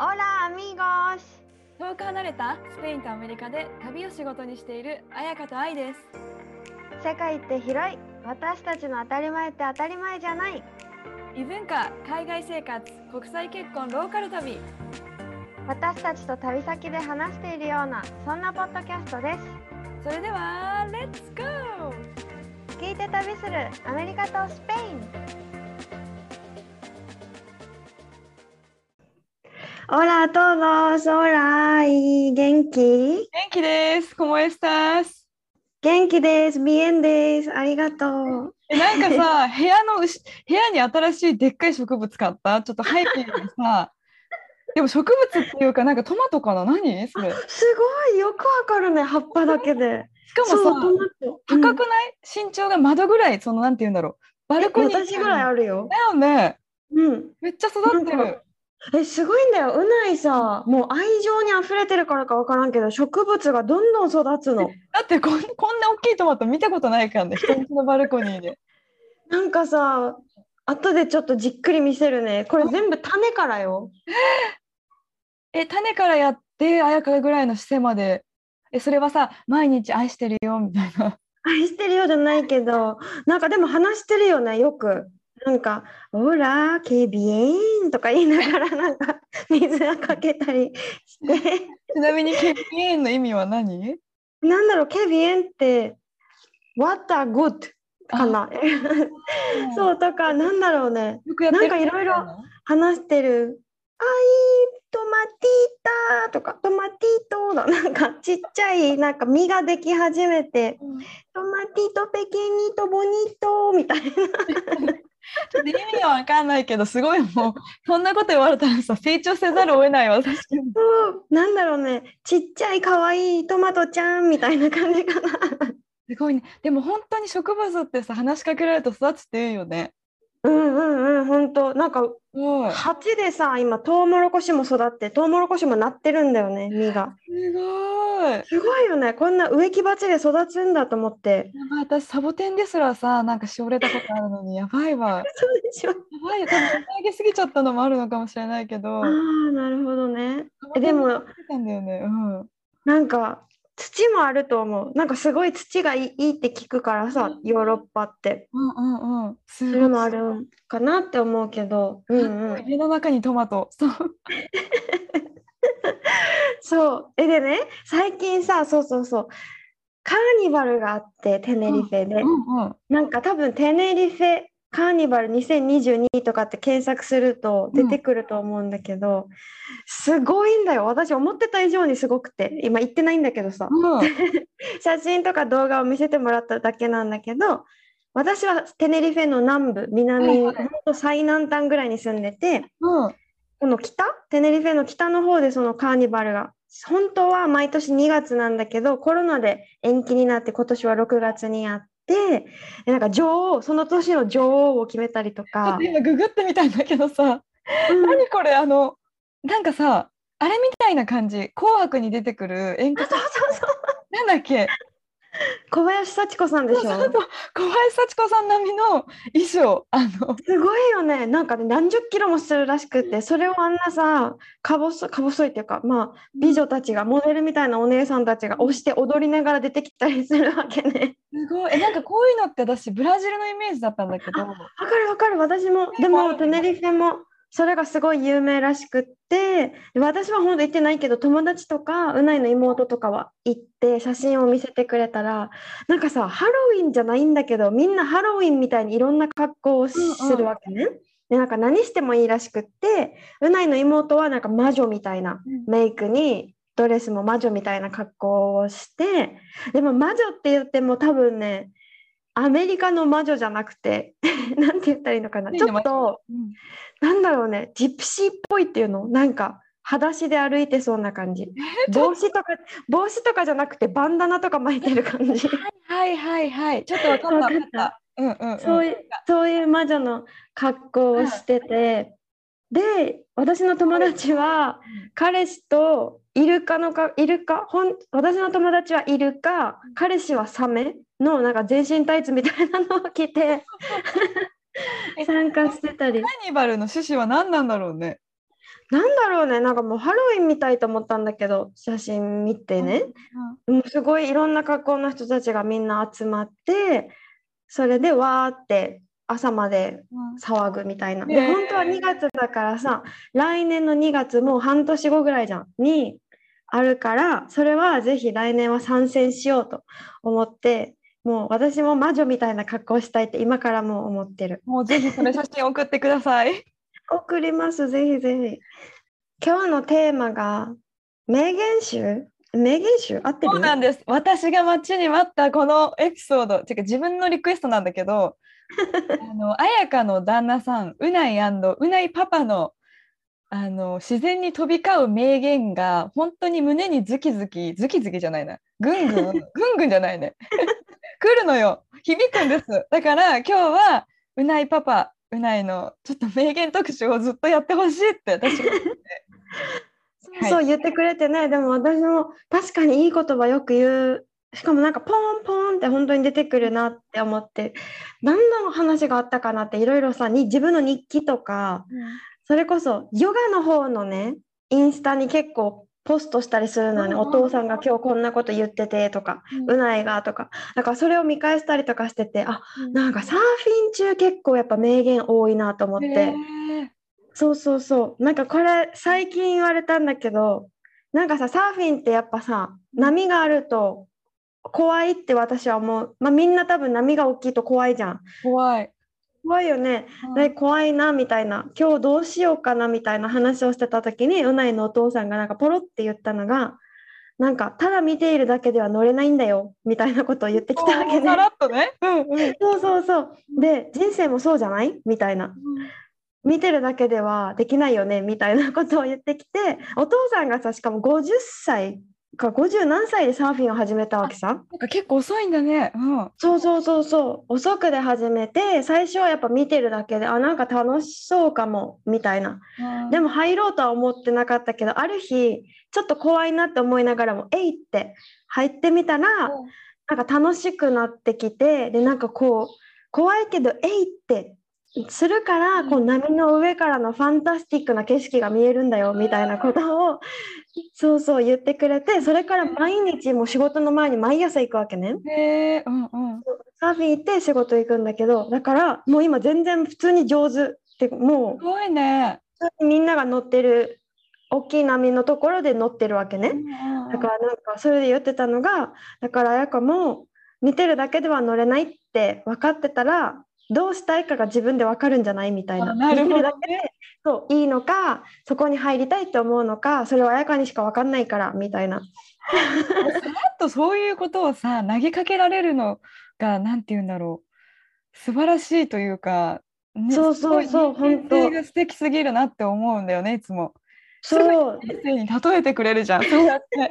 Hola amigos! 遠く離れたスペインとアメリカで旅を仕事にしている彩香と愛です。世界って広い私たちの当たり前って当たり前じゃない異文化、海外生活、国際結婚、ローカル旅。私たちと旅先で話しているようなそんなポッドキャストですそれでは、レッツゴー聞いて旅するアメリカとスペイン Hola a todos, hola, y 元気元気です。¿Cómo estás? 元気です、bien です、ありがとう。えなんかさ、部屋の部屋に新しいでっかい植物買ったちょっと背景にさ、でも植物っていうか、なんかトマトかな？何？それ。すごいよくわかるね、葉っぱだけで。しかもさ、トマト。高くない、身長が窓ぐらい、そのなんて言うんだろう。バルコニー私ぐらいあるよだ。よね。うん。めっちゃ育ってる。え、すごいんだよ。うないさ、もう愛情に溢れてるからかわからんけど、植物がどんどん育つの。だってこんこんな大きいトマト見たことないからね、人んちのバルコニーで。なんかさ、後でちょっとじっくり見せるね。これ全部種からよ。え、種からやって、綾香ぐらいの姿勢まで。え、それはさ、毎日愛してるよみたいな。愛してるようじゃないけど、なんかでも話してるよね、よく。なんか、オラ、ケビエンとか言いながら、なんか 水をかけたりして。ちなみに、ケビエンの意味は何？なんだろう、ケビエンって、What a good かな。そうとか、なんだろうね。なんかいろいろ話してる。あいトマティータとかトマティートだなんかちっちゃいなんか実ができ始めてうんトマティートペケニートボニートみたいなちょっと意味はわかんないけど、すごいもう、そんなこと言われたらさ、成長せざるを得ないわ、確かに。そうなんだろうねちっちゃいかわいいトマトちゃんみたいな感じかなすごいね。でも本当に植物ってさ、話しかけられると育つって言うよね。うんうんうん本当なんか。鉢でさ今トウモロコシも育ってトウモロコシもなってるんだよね実がすごい。すごいよねこんな植木鉢で育つんだと思ってやばい私、サボテンですらさ、なんかしおれたことあるのに、やばいわ。そうでしょやばいよ、多分上げすぎちゃったのもあるのかもしれないけど。ああなるほどねえでも。なんか土もあると思う。なんかすごい土がいいって聞くからさ、ヨーロッパって。うんうんうん。すそうごい。いうのあるんかなって思うけど。うんうん。家の中にトマト。そう。そう。えでね、最近さ、そうそうそう。カーニバルがあって、テネリフェで。うんうん。なんか多分テネリフェカーニバル2022とかって検索すると出てくると思うんだけど、すごいんだよ。私思ってた以上にすごくて。今行ってないんだけどさ。うん 写真とか動画を見せてもらっただけなんだけど私はテネリフェの南部南、はいはい最南端ぐらいに住んでてうん。この北？テネリフェの北の方でそのカーニバルが本当は毎年2月なんだけどコロナで延期になって今年は6月にあってでなんか女王その年の女王を決めたりとかと、今ググってみたんだけどさ、うん何これ？あのなんかさあれみたいな感じ。紅白に出てくる演歌そうそうそう。なんだっけ？小林幸子さんでしょ？そうそう小林幸子さん並みの衣装。あの。すごいよね。なんかね、何十キロもするらしくって、それをあんなさ、か細か細いっていうか、まあ、美女たちが、モデルみたいなお姉さんたちが押して踊りながら出てきたりするわけね。すごい。えなんかこういうのって私ブラジルのイメージだったんだけど。わかるわかる、私も。でも、テネリフェも、それがすごい有名らしくって、で私は本当行ってないけど、友達とか、うないの妹とかは行って、写真を見せてくれたら、なんかさ、ハロウィンじゃないんだけど、みんなハロウィンみたいにいろんな格好をするわけね。で、なんか何してもいいらしくって、うないの妹はなんか魔女みたいなメイクに、ドレスも魔女みたいな格好をして、でも魔女って言っても多分ね、アメリカの魔女じゃなくて、なんて言ったらいいのかな、ちょっと、うんなんだろうね、ジプシーっぽいっていうのなんか、裸足で歩いてそうな感じ。帽子とか帽子とかじゃなくてバンダナとか巻いてる感じ。はいはいはい。ちょっとわかったわかった。うんうんうん。そういうそういう魔女の格好をしてて、で私の友達は彼氏とイルカのかイルカほん私の友達はイルカ彼氏はサメ？のなんか全身タイツみたいなのを着て参加してたり。カーニバルの趣旨は何なんだろうね？なんだろうね？なんかもうハロウィンみたいと思ったんだけど写真見てね、もうすごいいろんな格好の人たちがみんな集まってそれでわーって朝まで騒ぐみたいな。でねえ本当は2月だからさ来年の2月もう半年後ぐらいじゃん。にあるからそれはぜひ来年は参戦しようと思ってもう私も魔女みたいな格好をしたいって今からもう思ってる。もうぜひそれ写真送ってください。送りますぜひぜひ。今日のテーマが名言集？名言集？合ってる？そうなんです。私が待ちに待ったこのエピソード、てか自分のリクエストなんだけど、あの彩香の旦那さん、うないうないパパのあの自然に飛び交う名言が本当に胸にズキズキ、ズキズキじゃないな、ぐんぐん、ぐんぐんじゃないね。来るのよ。響くんです。だから今日はうないパパ、うないのちょっと名言特集をずっとやってほしいって私は思って はいそう言ってくれてね、でも私も確かにいい言葉よく言う。しかもなんかポンポンって本当に出てくるなって思って何の話があったかなっていろいろさに自分の日記とかそれこそヨガの方のねインスタに結構ポストしたりするのよね、お父さんが今日こんなこと言っててとか、うないがとかだからそれを見返したりとかしててあなんかサーフィン中結構やっぱ名言多いなと思って。そうそうそう。なんかこれ最近言われたんだけど、なんかさ、サーフィンってやっぱさ、波があると怖いって私は思う。まあみんな多分波が大きいと怖いじゃん。怖い。怖いよね。で怖いなみたいな。今日どうしようかなみたいな話をしてた時に、うないのお父さんがなんかポロって言ったのが、なんかただ見ているだけでは乗れないんだよみたいなことを言ってきたわけねさ。らっとね。うんうんそうそうそう。で、人生もそうじゃない？みたいな。見てるだけではできないよねみたいなことを言ってきてお父さんがさしかも50歳か50何歳でサーフィンを始めたわけさなんか結構遅いんだね。うん。そうそうそうそう遅くで始めて最初はやっぱ見てるだけであなんか楽しそうかもみたいなでも入ろうとは思ってなかったけどある日ちょっと怖いなって思いながらも「えい!」って入ってみたらなんか楽しくなってきてでなんかこう怖いけど「えい!」ってするから、こう波の上からのファンタスティックな景色が見えるんだよみたいなことをそうそう言ってくれてそれから毎日もう仕事の前に毎朝行くわけね。うんうん。サーフィン行って仕事行くんだけどだからもう今全然普通に上手ってもすごいね。みんなが乗ってる大きい波のところで乗ってるわけね。だからなんかそれで言ってたのがだから彩香も見てるだけでは乗れないって分かってたらどうしたいかが自分で分かるんじゃないみたいな。あなるほどねそういいのかそこに入りたいって思うのかそれは彩香にしか分かんないからみたいな。さらっとそういうことをさ投げかけられるのがなんて言うんだろう素晴らしいというか、ねそうそうそう本当が素敵すぎるなって思うんだよねいつも。そう人生に例えてくれるじゃん。そうやって。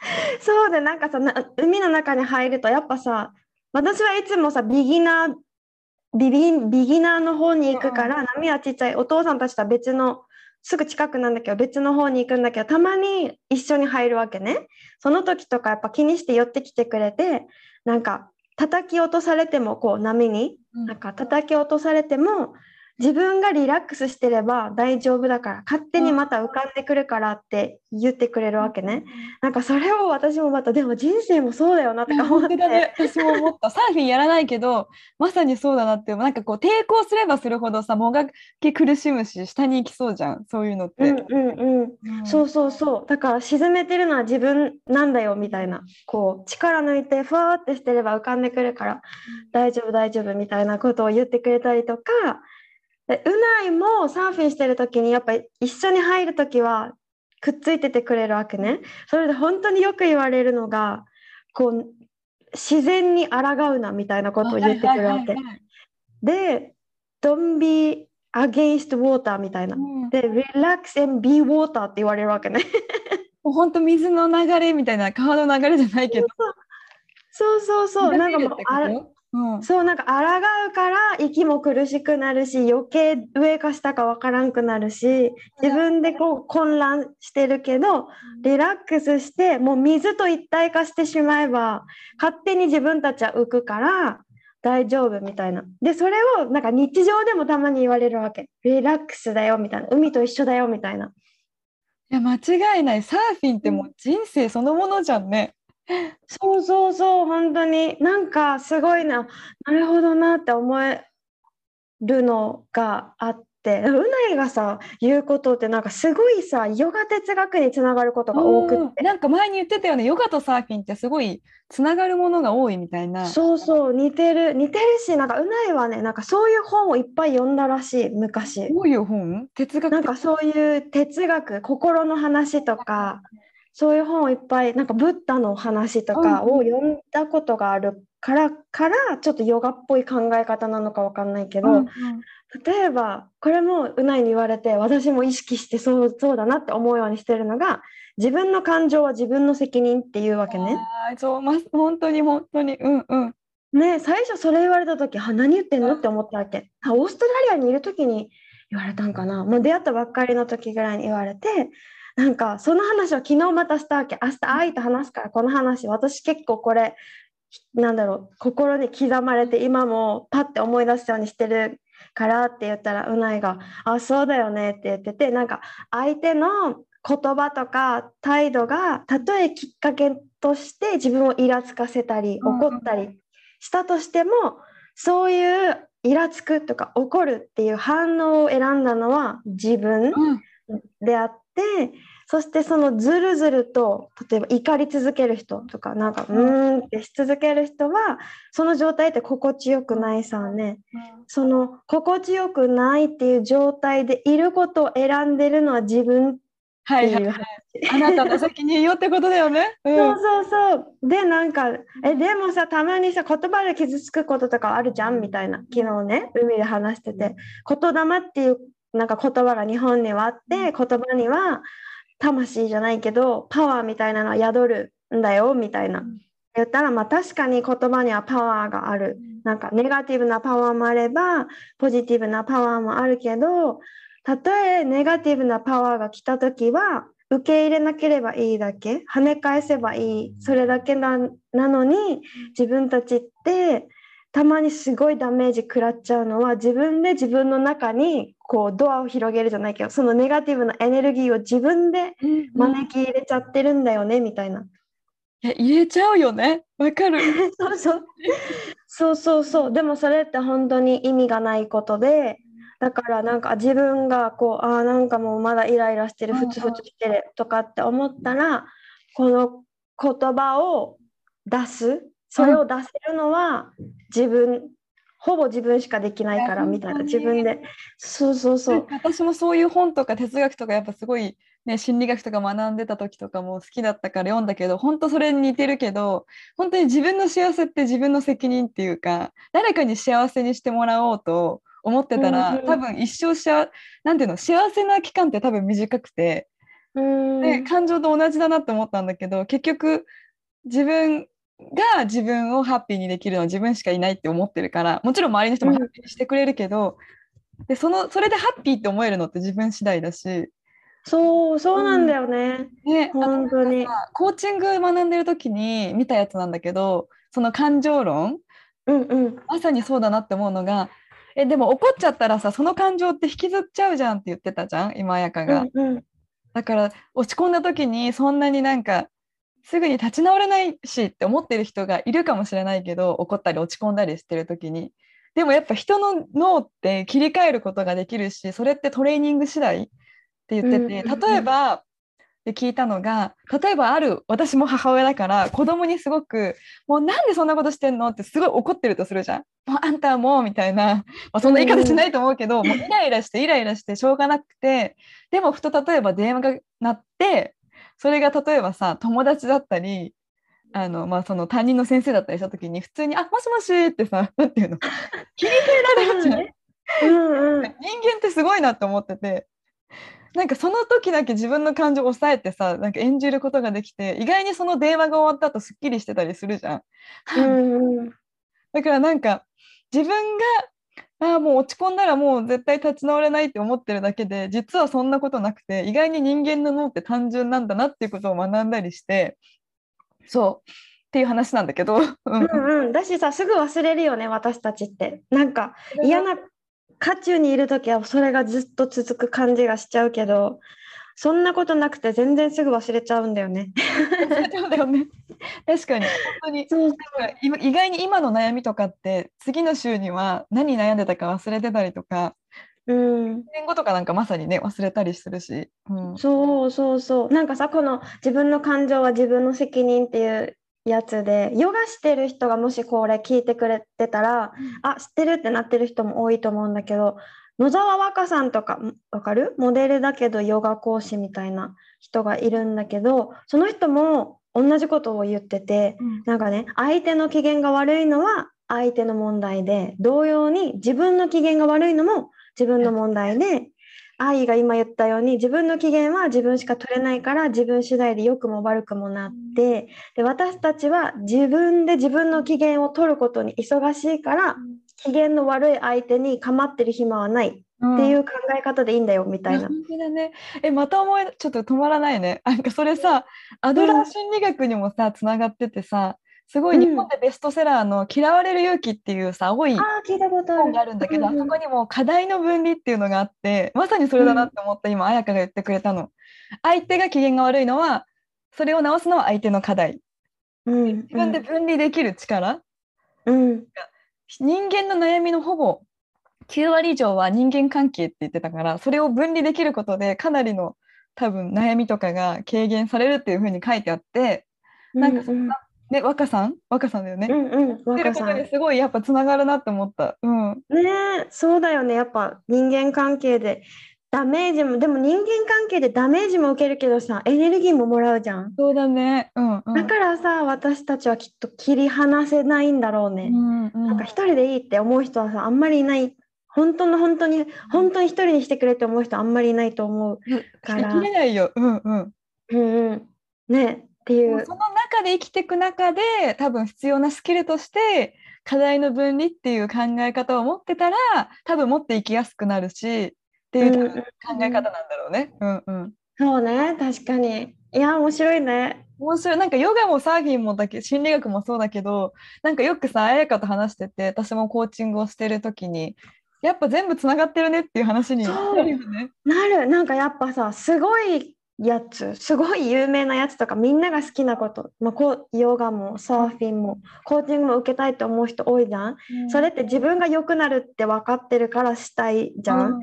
そうでなんかさな海の中に入るとやっぱさ私はいつもさビギナービビビギナーの方に行くから、波はちっちゃい。お父さんたちとは別のすぐ近くなんだけど別の方に行くんだけどたまに一緒に入るわけね。その時とかやっぱ気にして寄ってきてくれてなんか叩き落とされてもこう波になんか叩き落とされても自分がリラックスしてれば大丈夫だから勝手にまた浮かんでくるからって言ってくれるわけね。なんかそれを私もまたでも人生もそうだよなとか思ってね。私も思った。サーフィンやらないけど、まさにそうだなって、なんかこう抵抗すればするほどさ、もがき苦しむし、下に行きそうじゃん。そういうのって。うんうんうんうんそうそうそうだから沈めてるのは自分なんだよみたいなこう力抜いてふわーってしてれば浮かんでくるから大丈夫大丈夫みたいなことを言ってくれたりとかでうないもサーフィンしてる時にやっぱり一緒に入る時はくっついててくれるわけねそれで本当によく言われるのがこう自然に抗うなみたいなことを言ってくるわけで、Don't be against water みたいな。うんで、relax and be water って言われるわけね。もう本当水の流れみたいな川の流れじゃないけど。そうそうそう。なんかもうあらうん、そうなんか抗うから息も苦しくなるし余計上か下かわからんくなるし自分でこう混乱してるけどリラックスしてもう水と一体化してしまえば勝手に自分たちは浮くから大丈夫みたいな。でそれをなんか日常でもたまに言われるわけ。リラックスだよみたいな。海と一緒だよみたいな。いや間違いない。サーフィンってもう人生そのものじゃんね。そうそうそう本当に。なんかすごいななるほどなって思えるのがあって。うないがさ言うことってなんかすごいさヨガ哲学につながることが多くって。うん。なんか前に言ってたよね。ヨガとサーフィンってすごいつながるものが多いみたいな。そうそう似てる。似てるしなんかうないはねなんかそういう本をいっぱい読んだらしい昔。どういう本？哲学なんかそういう哲学心の話とかそういう本をいっぱいなんかブッダの話とかを読んだことがあるからからちょっとヨガっぽい考え方なのかわかんないけど、うんうん例えばこれもうないに言われて私も意識してそうそうだなって思うようにしてるのが自分の感情は自分の責任っていうわけね。あーそうま本当に本当にうんうん。ね最初それ言われた時は何言ってんの？って思ったわけ。あオーストラリアにいる時に言われたんかなもう出会ったばっかりの時ぐらいに言われてなんかその話を昨日またしたわけ。明日愛と話すからこの話私結構これなんだろう心に刻まれて今もパッて思い出すようにしてるからって言ったらうないが「あそうだよね」って言っててなんか相手の言葉とか態度がたとえきっかけとして自分をイラつかせたりうん怒ったりしたとしてもそういうイラつくとか怒るっていう反応を選んだのは自分うん。であってそしてそのずるずると例えば怒り続ける人とかなんかうーんってし続ける人はその状態って心地よくないさね。その心地よくないっていう状態でいることを選んでるのは自分っていうはいはい。あなたの責任よってことだよね。うん。そうそうそう。で、なんか、え、でもさ、たまにさ、言葉で傷つくこととかあるじゃんみたいな。昨日ね、海で話してて、言霊っていうなんか言葉が日本にはあって、言葉には魂じゃないけど、パワーみたいなのは宿るんだよみたいな。言ったら、まあ確かに言葉にはパワーがある。なんかネガティブなパワーもあれば、ポジティブなパワーもあるけど、たとえネガティブなパワーが来たときは、受け入れなければいいだけ、跳ね返せばいい、それだけななのに、自分たちって、たまにすごいダメージ食らっちゃうのは、自分で自分の中にこうドアを広げるじゃないけど、そのネガティブなエネルギーを自分でうん招き入れちゃってるんだよね、みたいな。いや入れちゃうよね？わかる。そうそう。そうそうそう。でもそれって本当に意味がないことで、だからなんか自分がこう、ああ、なんかもうまだイライラしてる、うんうんふつふつしてるとかって思ったら、この言葉を出す、それを出せるのは自分、ほぼ自分しかできないからみたいな、自分で。そうそうそう。私もそういう本とか哲学とかやっぱすごい、ね、心理学とか学んでた時とかも好きだったから読んだけど本当それに似てるけど本当に自分の幸せって自分の責任っていうか誰かに幸せにしてもらおうと思ってたら、うんうん多分一生しあなんていうの幸せな期間って多分短くて、うーんで感情と同じだなって思ったんだけど結局自分が自分をハッピーにできるのは自分しかいないって思ってるからもちろん周りの人もハッピーにしてくれるけど、でそのそれでハッピーって思えるのって自分次第だし、そう、そうなんだよね。ね、あと本当に。コーチング学んでる時に見たやつなんだけどその感情論うんうん。まさにそうだなって思うのがえでも怒っちゃったらさその感情って引きずっちゃうじゃんって言ってたじゃん今彩香が。うんうん。だから落ち込んだ時にそんなになんかすぐに立ち直れないしって思ってる人がいるかもしれないけど怒ったり落ち込んだりしてる時にでもやっぱ人の脳って切り替えることができるしそれってトレーニング次第って言ってて、うんうんうん例えばで聞いたのが例えばある私も母親だから子供にすごく「もうなんでそんなことしてんの?」ってすごい怒ってるとするじゃん。もうあんたはもうみたいな、まあ、そんな言い方しないと思うけど、もうイライラしてイライラしてしょうがなくてでもふと例えば電話が鳴ってそれが例えばさ友達だったりあの、まあ、その担任の先生だったりした時に普通に「あもしもし」ってさ なんていうの？切り替えられるじゃん。うんうん人間ってすごいなって思っててなんかその時だけ自分の感情を抑えてさなんか演じることができて意外にその電話が終わった後すっきりしてたりするじゃん。うんうん だからなんか自分がああもう落ち込んだらもう絶対立ち直れないって思ってるだけで実はそんなことなくて意外に人間の脳って単純なんだなっていうことを学んだりしてそう。っていう話なんだけど、うん。うんうん、だしさすぐ忘れるよね私たちって。なんか嫌な渦中にいる時はそれがずっと続く感じがしちゃうけどそんなことなくて全然すぐ忘れちゃうんだよね。そうだよね。確かに。本当に。そう。なんか今意外に今の悩みとかって次の週には何悩んでたか忘れてたりとかうん、1年後とかなんかまさにね忘れたりするし、うん、そうそうそう。なんかさこの自分の感情は自分の責任っていうやつでヨガしてる人がもしこれ聞いてくれてたら、あ知ってるってなってる人も多いと思うんだけど野沢若さんとかんわかる？モデルだけどヨガ講師みたいな人がいるんだけどその人も同じことを言っててなんかね相手の機嫌が悪いのは相手の問題で同様に自分の機嫌が悪いのも自分の問題で愛が今言ったように自分の機嫌は自分しか取れないから自分次第で良くも悪くもなってで私たちは自分で自分の機嫌を取ることに忙しいから機嫌の悪い相手に構ってる暇はないっていう考え方でいいんだよみたいな。本当だね。え、また思い、ちょっと止まらないね。なんかそれさ、アドラー心理学にもさ、つながっててさ、すごい日本でベストセラーの「嫌われる勇気」っていうさ、青い。本があるんだけど、あそこにも課題の分離っていうのがあって、まさにそれだなって思った、今、彩香が言ってくれたの。相手が機嫌が悪いのは、それを直すのは相手の課題。うん自分で分離できる力、うん人間の悩みのほぼ9割以上は人間関係って言ってたからそれを分離できることでかなりの多分悩みとかが軽減されるっていうふうに書いてあってなんかそんな、ね若さん？若さんだよね。うんうん。ことにすごいやっぱつながるなって思った。うん。ねえそうだよねやっぱ人間関係でダメージもでも人間関係でダメージも受けるけどさエネルギーももらうじゃん。そうだね。うんうん。だからさ私たちはきっと切り離せないんだろうね。うんうんなんか一人でいいって思う人はさあんまりいない本当の本当に本当に一人にしてくれって思う人あんまりいないと思う。から切れないよ。うんうん。うんうん、ねっていうその中で生きていく中で多分必要なスキルとして課題の分離っていう考え方を持ってたら多分持っていきやすくなるしっていう考え方なんだろうね。うんうん。そうね確かにいや面白いね。面白いなんかヨガもサーフィンもだけ心理学もそうだけどなんかよくさ彩香と話してて私もコーチングをしてる時にやっぱ全部つながってるねっていう話になるよね。なるなんかやっぱさすごいやつすごい有名なやつとかみんなが好きなこと、まあ、こうヨガもサーフィンもコーチングも受けたいと思う人多いじゃん。それって自分が良くなるって分かってるからしたいじゃん。うん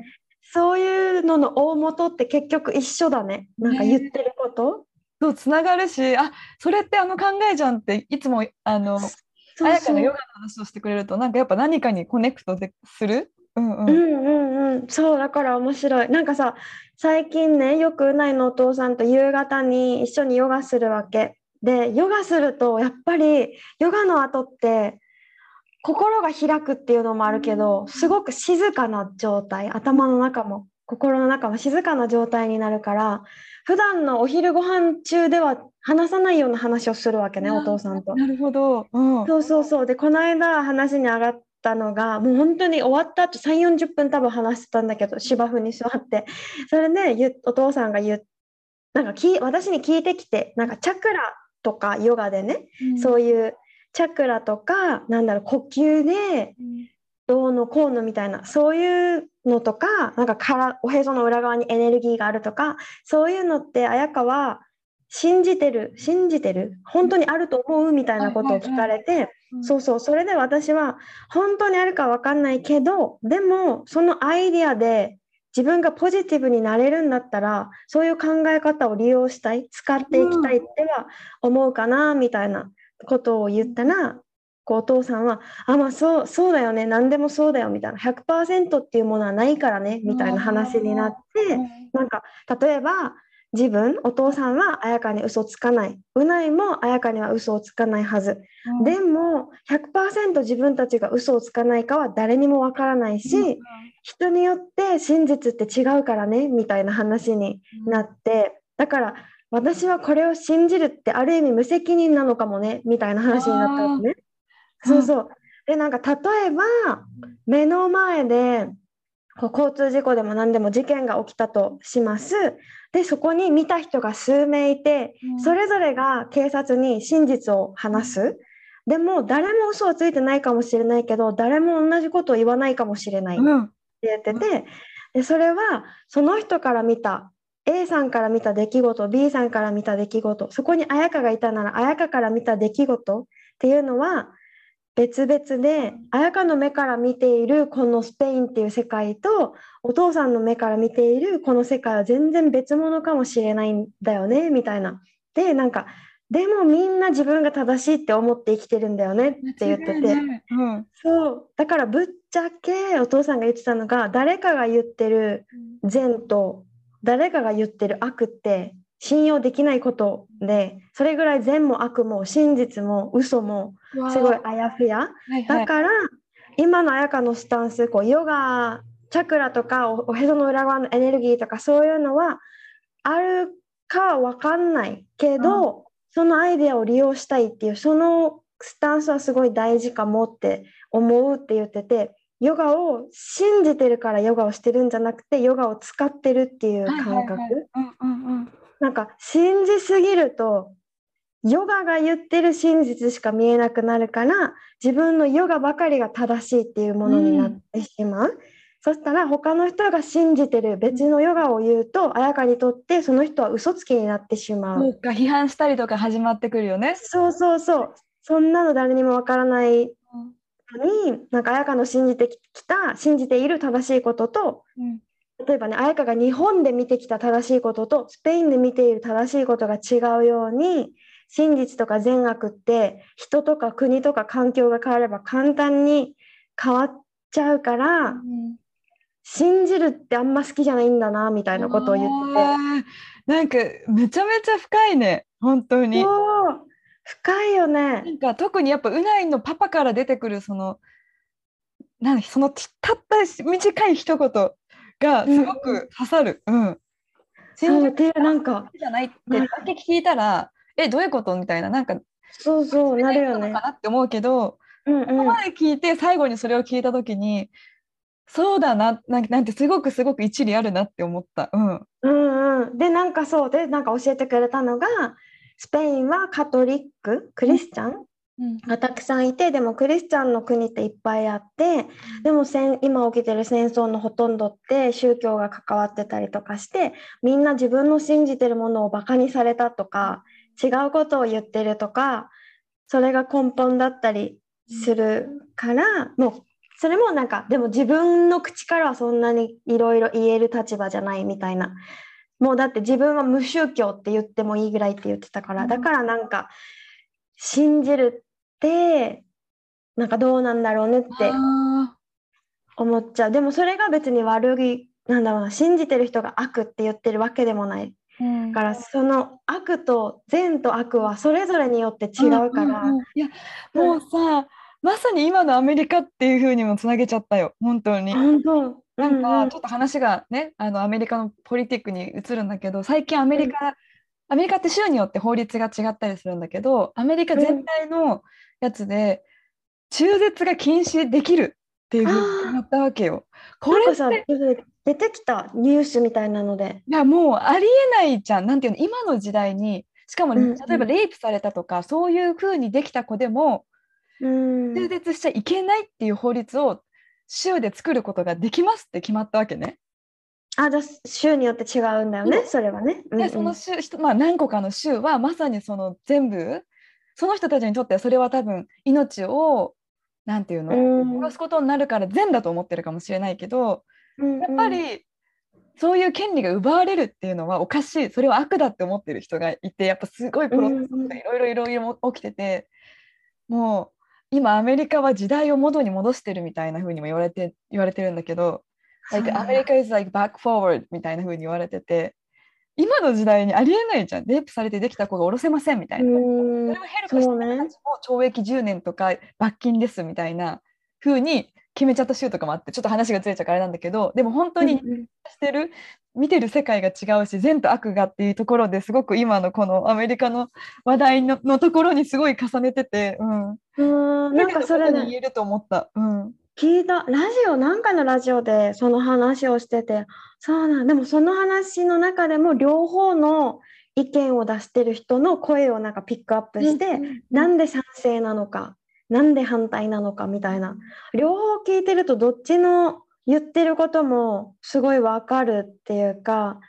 そういうのの大元って結局一緒だね。なんか言ってること。そうつながるしあそれってあの考えじゃんっていつもあのそう彩そう香がヨガの話をしてくれるとなんかやっぱ何かにコネクトでする？うんうんうんうんうん、そうだから面白い。なんかさ最近ねよくうないのお父さんと夕方に一緒にヨガするわけ。でヨガするとやっぱりヨガの後って心が開くっていうのもあるけどすごく静かな状態頭の中も心の中も静かな状態になるから普段のお昼ご飯中では話さないような話をするわけねお父さんと。なるほど。うん。そうそうそう。で、この間話に上がったのが、もう本当に終わった後3、40分多分話してたんだけど、芝生に座って。それで、ゆお父さんが言う、なんかき私に聞いてきて、なんかチャクラとかヨガでね、そういうチャクラとか、なんだろう、呼吸でどうのこうのみたいな、そういうのとか、なんかからおへその裏側にエネルギーがあるとか、そういうのって綾香は信じてる、信じてる、本当にあると思うみたいなことを聞かれて、うん。そうそう、それで私は本当にあるかわかんないけど、でもそのアイディアで自分がポジティブになれるんだったら、そういう考え方を利用したい、使っていきたいっては思うかな、みたいなことを言ったら、こうお父さんは、あ、まあそう、そうだよね、何でもそうだよ、みたいな、100%っていうものはないからね、みたいな話になって、なんか例えば自分お父さんは彩香に嘘つかないうないも彩香には嘘をつかないはず、うん。でも100%自分たちが嘘をつかないかは誰にもわからないし、うん。人によって真実って違うからねみたいな話になってだから私はこれを信じるってある意味無責任なのかもねみたいな話になったのね。あーそうそうでなんか例えば目の前でこう交通事故でも何でも事件が起きたとします。でそこに見た人が数名いてうんそれぞれが警察に真実を話す。でも誰も嘘をついてないかもしれないけど誰も同じことを言わないかもしれない。うん言っててでそれはその人から見た A さんから見た出来事 B さんから見た出来事そこに彩香がいたなら彩香から見た出来事っていうのは別々で彩香の目から見ているこのスペインっていう世界とお父さんの目から見ているこの世界は全然別物かもしれないんだよねみたいな。でなんかでもみんな自分が正しいって思って生きてるんだよねって言ってて。間違いないうんそうだからぶっちゃけお父さんが言ってたのが誰かが言ってる善と誰かが言ってる悪って信用できないことでそれぐらい善も悪も真実も嘘もすごいあやふや。はいはい。だから今の彩香のスタンスこうヨガチャクラとかおおへその裏側のエネルギーとかそういうのはあるかわかんないけど、そのアイデアを利用したいっていうそのスタンスはすごい大事かもって思うって言っててヨガを信じてるからヨガをしてるんじゃなくてヨガを使ってるっていう感覚、なんか信じすぎるとヨガが言ってる真実しか見えなくなるから自分のヨガばかりが正しいっていうものになってしまう、そしたら他の人が信じてる別のヨガを言うと彩香にとってその人は嘘つきになってしまう。そうか批判したりとか始まってくるよね。そうそうそう。そんなの誰にもわからないのになんか彩香の信じてきた信じている正しいこととうん。例えばね彩香が日本で見てきた正しいこととスペインで見ている正しいことが違うように真実とか善悪って人とか国とか環境が変われば簡単に変わっちゃうから信じるってあんま好きじゃないんだなみたいなことを言ってて。なんかめちゃめちゃ深いね。本当に。深いよね。なんか特にやっぱうないのパパから出てくるそのなんそのちたった短い一言がすごく刺さる。うん。そうっていうなんかじゃないってだけ聞いたら、えどういうこと？みたいななんかそうそうなるよねのか。なって思うけど、うんうんここまで聞いて最後にそれを聞いた時にそうだななんなんてすごくすごく一理あるなって思った。うん。うんうん、でなんかそうでなんか教えてくれたのがスペインはカトリッククリスチャンうん。がたくさんいてでもクリスチャンの国っていっぱいあってでも戦今起きてる戦争のほとんどって宗教が関わってたりとかしてみんな自分の信じてるものをバカにされたとか違うことを言ってるとかそれが根本だったりするからもうそれもなんかでも自分の口からはそんなにいろいろ言える立場じゃないみたいなもうだって自分は無宗教って言ってもいいぐらいって言ってたからだからなんか信じるってなんかどうなんだろうねってあ思っちゃう。でもそれが別に悪いなんだろうな信じてる人が悪って言ってるわけでもない。ーうん。からその悪と善と悪はそれぞれによって違うから、んんん。いやもうさ、まさに今のアメリカっていう風にもつなげちゃったよ。本当に。本当。なんかうんうん。ちょっと話がね、あのアメリカのポリティックに移るんだけど最近アメリカ、アメリカって州によって法律が違ったりするんだけどアメリカ全体のやつで中絶が禁止できるっていうふうに決まったわけよ。これって出てきたニュースみたいなので。いやもうありえないじゃん。なんていうの今の時代にしかもうんうん。例えばレイプされたとか、そういうふうにできた子でもうん中絶しちゃいけないっていう法律を州で作ることができますって決まったわけね。あじゃあ州によって違うんだよねそれはね、うんうん。でその州、まあ、何個かの州はまさにその全部その人たちにとってはそれは多分命をなんていうの、うん。殺すことになるから善だと思ってるかもしれないけどうんやっぱりそういう権利が奪われるっていうのはおかしい。それは悪だって思ってる人がいてやっぱすごいプロセスがいろいろいろいろ起きててもう今アメリカは時代を元に戻してるみたいな風にも言われて言われてるんだけど。like アメリカ is like back forward みたいな風に言われてて今の時代にありえないじゃんレイプされてできた子が下ろせませんみたいな。そうんれをヘルプしたそうね人たちも懲役10年とか罰金ですみたいな風に決めちゃった州とかもあってちょっと話がずれちゃうからあれなんだけどでも本当にうんしてる見てる世界が違うし善と悪がっていうところですごく今のこのアメリカの話題ののところにすごい重ねてて、うん、うんなんかそれに言えると思った。うん。聞いたラジオなんかのラジオでその話をしててそうなんでもその話の中でも両方の意見を出してる人の声をなんかピックアップして、なんで賛成なのかなんで反対なのかみたいな。両方聞いてるとどっちの言ってることもすごいわかるっていうか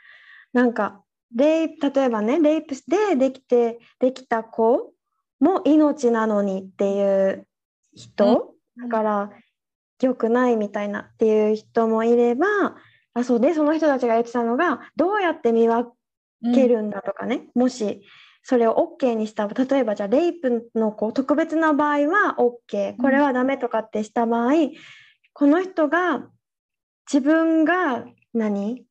なんかレイプ例えばねレイプでできてできた子も命なのにっていう人、だから良くないみたいなっていう人もいればあそうでその人たちが言ってたのがどうやって見分けるんだとかね、もしそれを OK にした例えばじゃあレイプの子特別な場合は OK これはダメとかってした場合、この人が自分が何？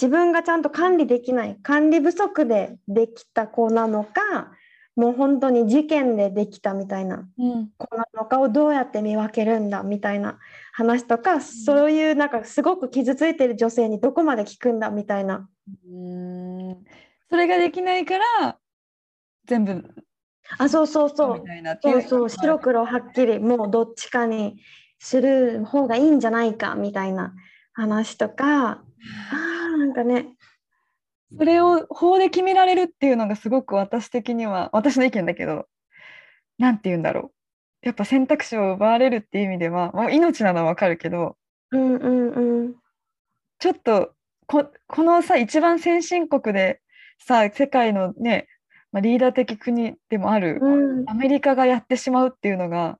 自分がちゃんと管理できない管理不足でできた子なのかもう本当に事件でできたみたいなうん。子なのかをどうやって見分けるんだみたいな話とか、そういうなんかすごく傷ついてる女性にどこまで聞くんだみたいな。うんそれができないから全部あそうそうそう。そうそう。白黒はっきりもうどっちかにする方がいいんじゃないかみたいな話とか。あーなんかね。それを法で決められるっていうのがすごく私的には私の意見だけどなんて言うんだろう。やっぱ選択肢を奪われるっていう意味では、まあ、命なのはわかるけどうんうんうん。ちょっとここのさ一番先進国でさ世界のね、まあ、リーダー的国でもあるうんアメリカがやってしまうっていうのが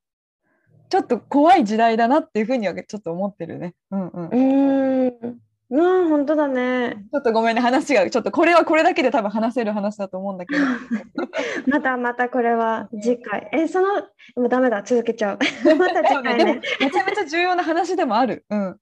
ちょっと怖い時代だなっていうふうにはちょっと思ってるね。うんうん、うーんうん本当だねちょっとごめんね話がちょっとこれはこれだけで多分話せる話だと思うんだけど。またまたこれは次回えそのもうダメだ続けちゃう また次回 でもねめちゃめちゃ重要な話でもある。うん。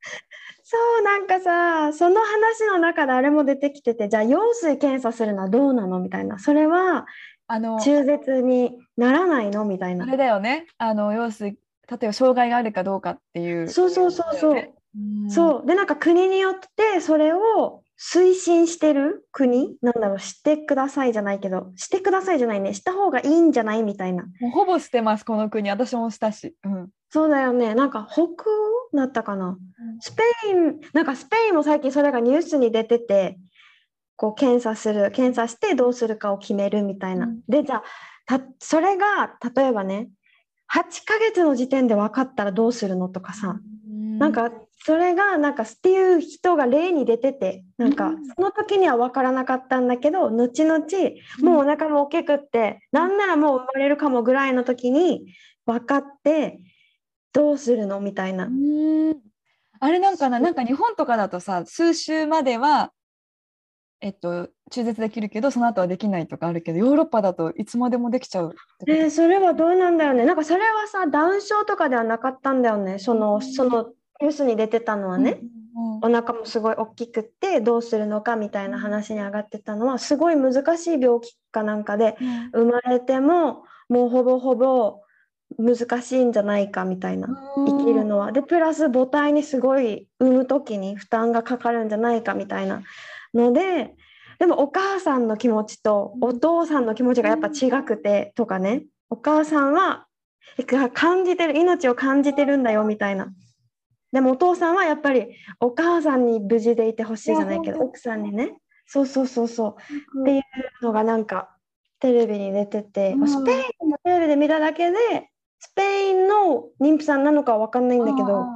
そうなんかさその話の中であれも出てきててじゃあ羊水検査するのはどうなの？みたいな。それはあの中絶にならないの？みたいな。あれだよね。あの要するに例えば障害があるかどうかっていう。そうそうそうそう、ね。うん。そう。でなんか国によってそれを推進してる国？なんだろう？してくださいじゃないけど。してくださいじゃないね。した方がいいんじゃないみたいな。もうほぼしてます。この国。私もしたし。うん。そうだよね。なんか北欧だったかな。スペインなんかスペインも最近それがニュースに出ててこう検査する検査してどうするかを決めるみたいな、うん。でじゃあたそれが例えばね8ヶ月の時点で分かったらどうするのとかさ、なんかそれがなんかっていう人が例に出ててなんかうん。その時には分からなかったんだけど後々もうお腹も大きくってなんならもう生まれるかもぐらいの時に分かってどうするのみたいな。う。ん。あれなんかななんか日本とかだとさ数週まではえっと中絶できるけどその後はできないとかあるけどヨーロッパだといつまでもできちゃうえーそれはどうなんだよね。なんかそれはさ、ダウン症とかではなかったんだよね。その、そのニュースに出てたのはね、うんうんお腹もすごい大きくってどうするのかみたいな話に上がってたのは、すごい難しい病気かなんかで、生まれてももうほぼほぼ難しいんじゃないかみたいな。生きるのは。で、プラス母体にすごい産む時に負担がかかるんじゃないかみたいなので、でもお母さんの気持ちとお父さんの気持ちがやっぱ違くてとかね、お母さんはえ感じてる、命を感じてるんだよみたいな。でもお父さんはやっぱりお母さんに無事でいてほしいじゃないけど、奥さんにね、そうそうそうそう。っていうのがなんかテレビに出てて、うん。スペインのテレビで見ただけでスペインの妊婦さんなのかは分かんないんだけど、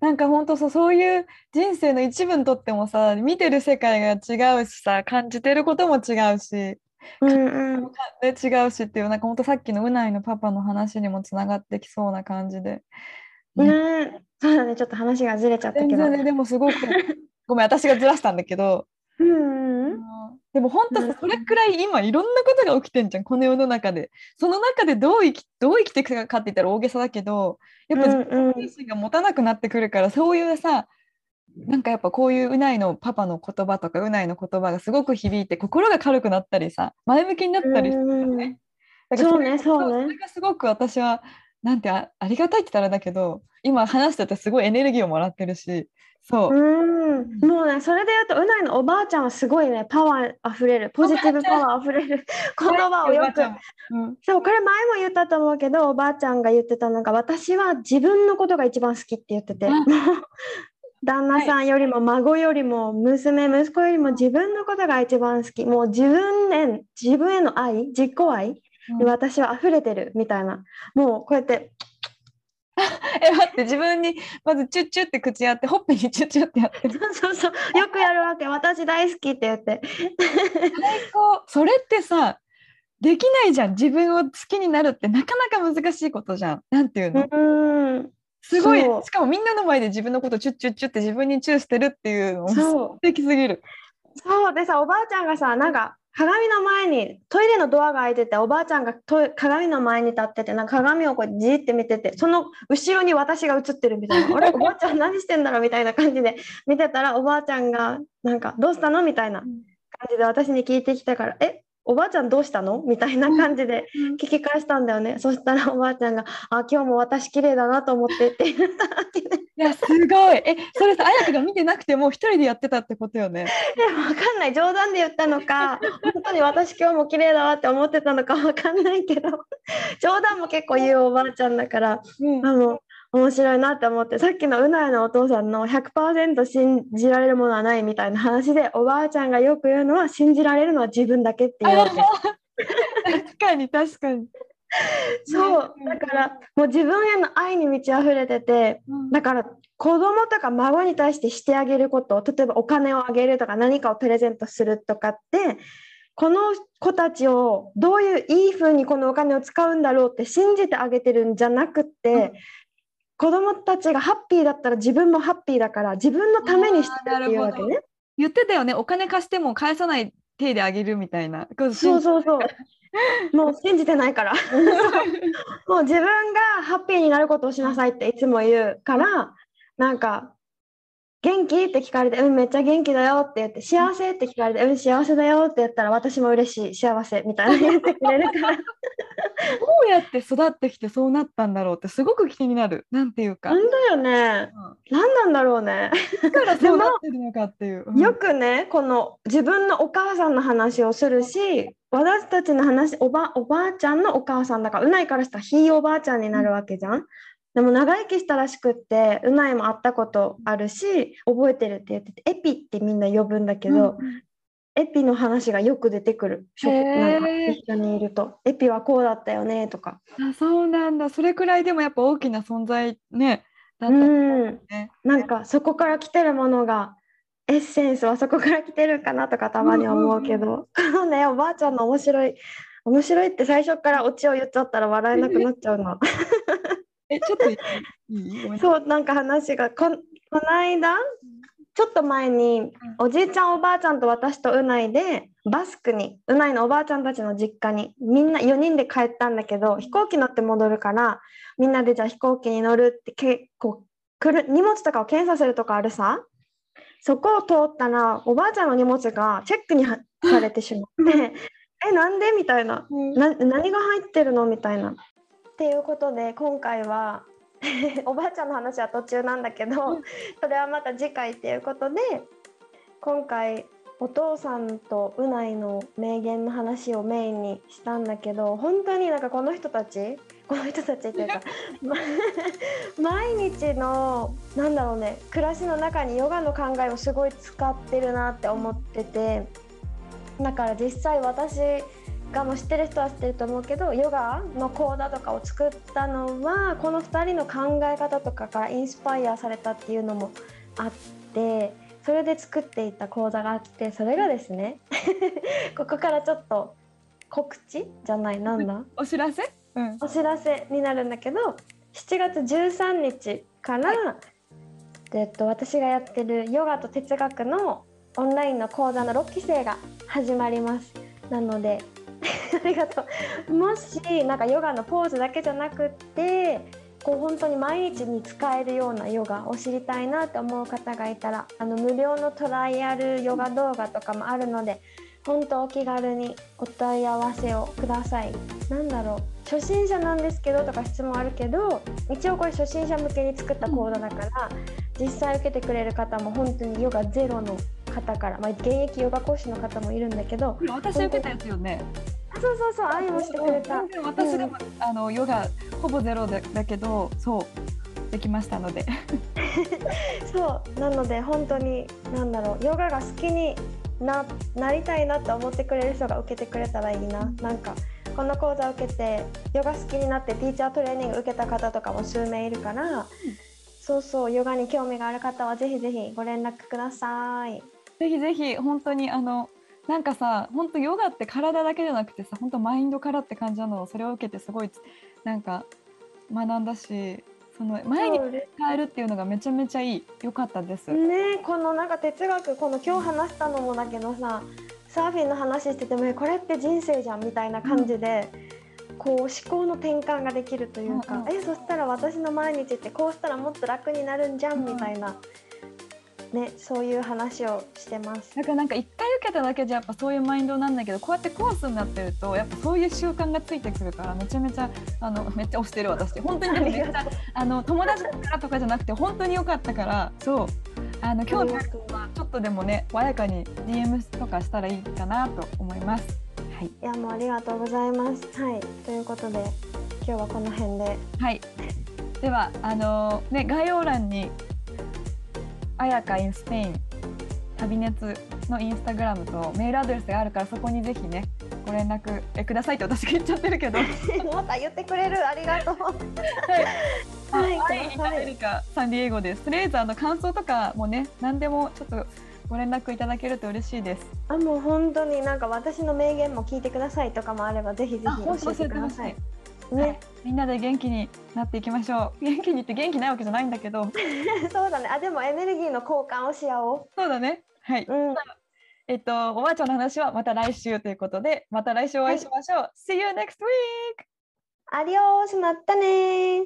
なんか本当そうそういう人生の一部にとってもさ見てる世界が違うしさ感じてることも違うしうんうん、で違うしっていうなんか本当さっきのうないのパパの話にもつながってきそうな感じで。ね。ね。そうだね。ちょっと話がずれちゃったけど。全然ねでもすごく ごめん私がずらしたんだけど、でも本当それくらい今いろんなことが起きてんじゃんこの世の中で。その中でどう生きどう生きていくかって言ったら大げさだけどやっぱ自分自身が持たなくなってくるからそういうさなんかやっぱこういううないのパパの言葉とかうないの言葉がすごく響いて心が軽くなったりさ前向きになったりするよね。だからそうねそうね。それがすごく私はなんてあありがたいって言ったらだけど今話しててすごいエネルギーをもらってるしそう、うん。もうねそれで言うとうないのおばあちゃんはすごいねパワーあふれる。ポジティブパワーあふれる。言葉をよく。うんそうこれ前も言ったと思うけどおばあちゃんが言ってたのが私は自分のことが一番好きって言ってて。旦那さんよりも孫よりも娘息子よりも自分のことが一番好き。もう自分へ自分への愛自己愛。うんで私は溢れてるみたいな。もうこうやって え待って自分にまずチュッチュって口やってほっぺにチュッチュってやってる。そうそうそう。よくやるわけ。私大好きって言って。最高。それってさできないじゃん。自分を好きになるって。なかなか難しいことじゃん。なんていうの、うん。すごい。しかもみんなの前で自分のことチュッチュッチュって自分にチューしてるっていうのう素敵すぎるそうでさおばあちゃんがさなんか鏡の前にトイレのドアが開いてておばあちゃんが鏡の前に立っててなんか鏡をこうじーって見ててその後ろに私が映ってるみたいな「あれおばあちゃん何してんだろう?」みたいな感じで見てたらおばあちゃんがなんか「どうしたの?」みたいな感じで私に聞いてきたから「えおばあちゃんどうしたの?」みたいな感じで聞き返したんだよね。そしたらおばあちゃんが「あ今日も私綺麗だなと思って」って。言ったわけでいやすごい。えそれさ綾香が見てなくても一人でやってたってことよね。でも分かんない。冗談で言ったのか。本当に私今日も綺麗だわって思ってたのか分かんないけど。冗談も結構言うおばあちゃんだからうん。あの面白いなって思ってさっきのうないのお父さんの100%信じられるものはないみたいな話でおばあちゃんがよく言うのは信じられるのは自分だけっていう。確かに確かに、そう。だからもう自分への愛に満ち溢れててうん。だから子供とか孫に対してしてあげること例えばお金をあげるとか何かをプレゼントするとかってこの子たちをどういういい風にこのお金を使うんだろうって信じてあげてるんじゃなくって、うん子供たちがハッピーだったら自分もハッピーだから自分のためにしてるっていうわけね。言ってたよねお金貸しても返さない手であげるみたいなそうそうそう。もう信じてないから。もう自分がハッピーになることをしなさいっていつも言うから、なんか、元気？って聞かれて、うん、めっちゃ元気だよって言って、幸せって聞かれて、うん、幸せだよって言ったら、私も嬉しい、幸せみたいな言ってくれるから、どうやって育ってきてそうなったんだろうってすごく気になる。なんていうか。なんだよね。何なんだろうね。だからそうなってるのかっていう、うん。よくね、この自分のお母さんの話をするし、私たちの話、おばおばあちゃんのお母さんだから、うないからしたらひいおばあちゃんになるわけじゃん。でも長生きしたらしくって、うないも会ったことあるし、覚えてるって言ってて、エピってみんな呼ぶんだけど、うんエピの話がよく出てくる。なんか一緒にいると、エピはこうだったよねとか。あそうなんだそれくらいでもやっぱ大きな存在ねだうったん。ねなんかそこから来てるものがエッセンスはそこから来てるかなとかたまに思うけど、この ねおばあちゃんの面白い面白いって最初からオチを言っちゃったら笑えなくなっちゃうな。えちょっといい そうなんか話がこんこの間ちょっと前におじいちゃんおばあちゃんと私とうないでバスクにうないのおばあちゃんたちの実家にみんな4人で帰ったんだけど飛行機乗って戻るからみんなでじゃあ飛行機に乗るって結構来る荷物とかを検査するとかあるさ。そこを通ったらおばあちゃんの荷物がチェックにはされてしまって えなんで？みたいな。うん。な何が入ってるの？みたいな。っていうことで今回は おばあちゃんの話は途中なんだけどそれはまた次回っていうことで今回お父さんとうないの名言の話をメインにしたんだけど本当になんかこの人たちこの人たちっていうかま 毎日のなんだろうね暮らしの中にヨガの考えをすごい使ってるなって思っててだから実際私がもう知ってる人は知ってると思うけどヨガの講座とかを作ったのはこの2人の考え方とかからインスパイアされたっていうのもあってそれで作っていた講座があってそれがですね ここからちょっと告知じゃないなんだ？お知らせ？うん。お知らせになるんだけど7月13日から、えっと、私がやってるヨガと哲学のオンラインの講座の6期生が始まります。なので ありがとう。もしなんかヨガのポーズだけじゃなくってこう本当に毎日に使えるようなヨガを知りたいなと思う方がいたらあの無料のトライアルヨガ動画とかもあるので本当お気軽にお問い合わせをください。なんだろう。初心者なんですけどとか質問あるけど一応これ初心者向けに作った講座だから、実際受けてくれる方も本当にヨガゼロの方から、まあ、現役ヨガ講師の方もいるんだけど私受けたやつよね。そうそうそう愛もしてくれた。私でも、うん、あのヨガほぼゼロだだけどそうできましたので。そうなので本当に何だろうヨガが好きにななりたいなって思ってくれる人が受けてくれたらいいな、うん、なんかこの講座を受けてヨガ好きになってティーチャートレーニング受けた方とかも数名いるから、うん、そうそうヨガに興味がある方はぜひぜひご連絡ください。ぜひぜひ本当にあのなんかさ本当ヨガって体だけじゃなくてさ本当マインドからって感じなのをそれを受けてすごいなんか学んだしその前に変えるっていうのがめちゃめちゃいい良かったです。ねこのなんか哲学この今日話したのもだけどさサーフィンの話しててもこれって人生じゃんみたいな感じで、うん、こう思考の転換ができるというか、うん、えそしたら私の毎日ってこうしたらもっと楽になるんじゃんみたいな。ね、そういう話をしてます。だからなんか一回受けただけじゃやっぱそういうマインドなんだけどこうやってコースになってるとやっぱそういう習慣がついてくるからめちゃめちゃあのめっちゃ押してる私本当にめっちゃあの友達からとかじゃなくて本当に良かったからそうあの興味ある人はちょっとでもねわやかに DM とかしたらいいかなと思います。はい、いやもうありがとうございます。はいということで今日はこの辺で。はい。ではあのね概要欄にあやかインスペイン旅熱のインスタグラムとメールアドレスがあるからそこにぜひねご連絡えくださいって私が言っちゃってるけど。また言ってくれるありがとう。はい、はい、アメリカサンディエゴです。とりあえずあの感想とかもね何でもちょっとご連絡いただけると嬉しいです。あもう本当になんか私の名言も聞いてくださいとかもあればぜひぜひ教えてくださいね、はい、みんなで元気になっていきましょう。元気にって元気ないわけじゃないんだけど。そうだね。あでもエネルギーの交換をし合おう。そうだね。はい、うん、えっとおばあちゃんの話はまた来週ということでまた来週お会いしましょう、はい、See you next week! アディオース。またね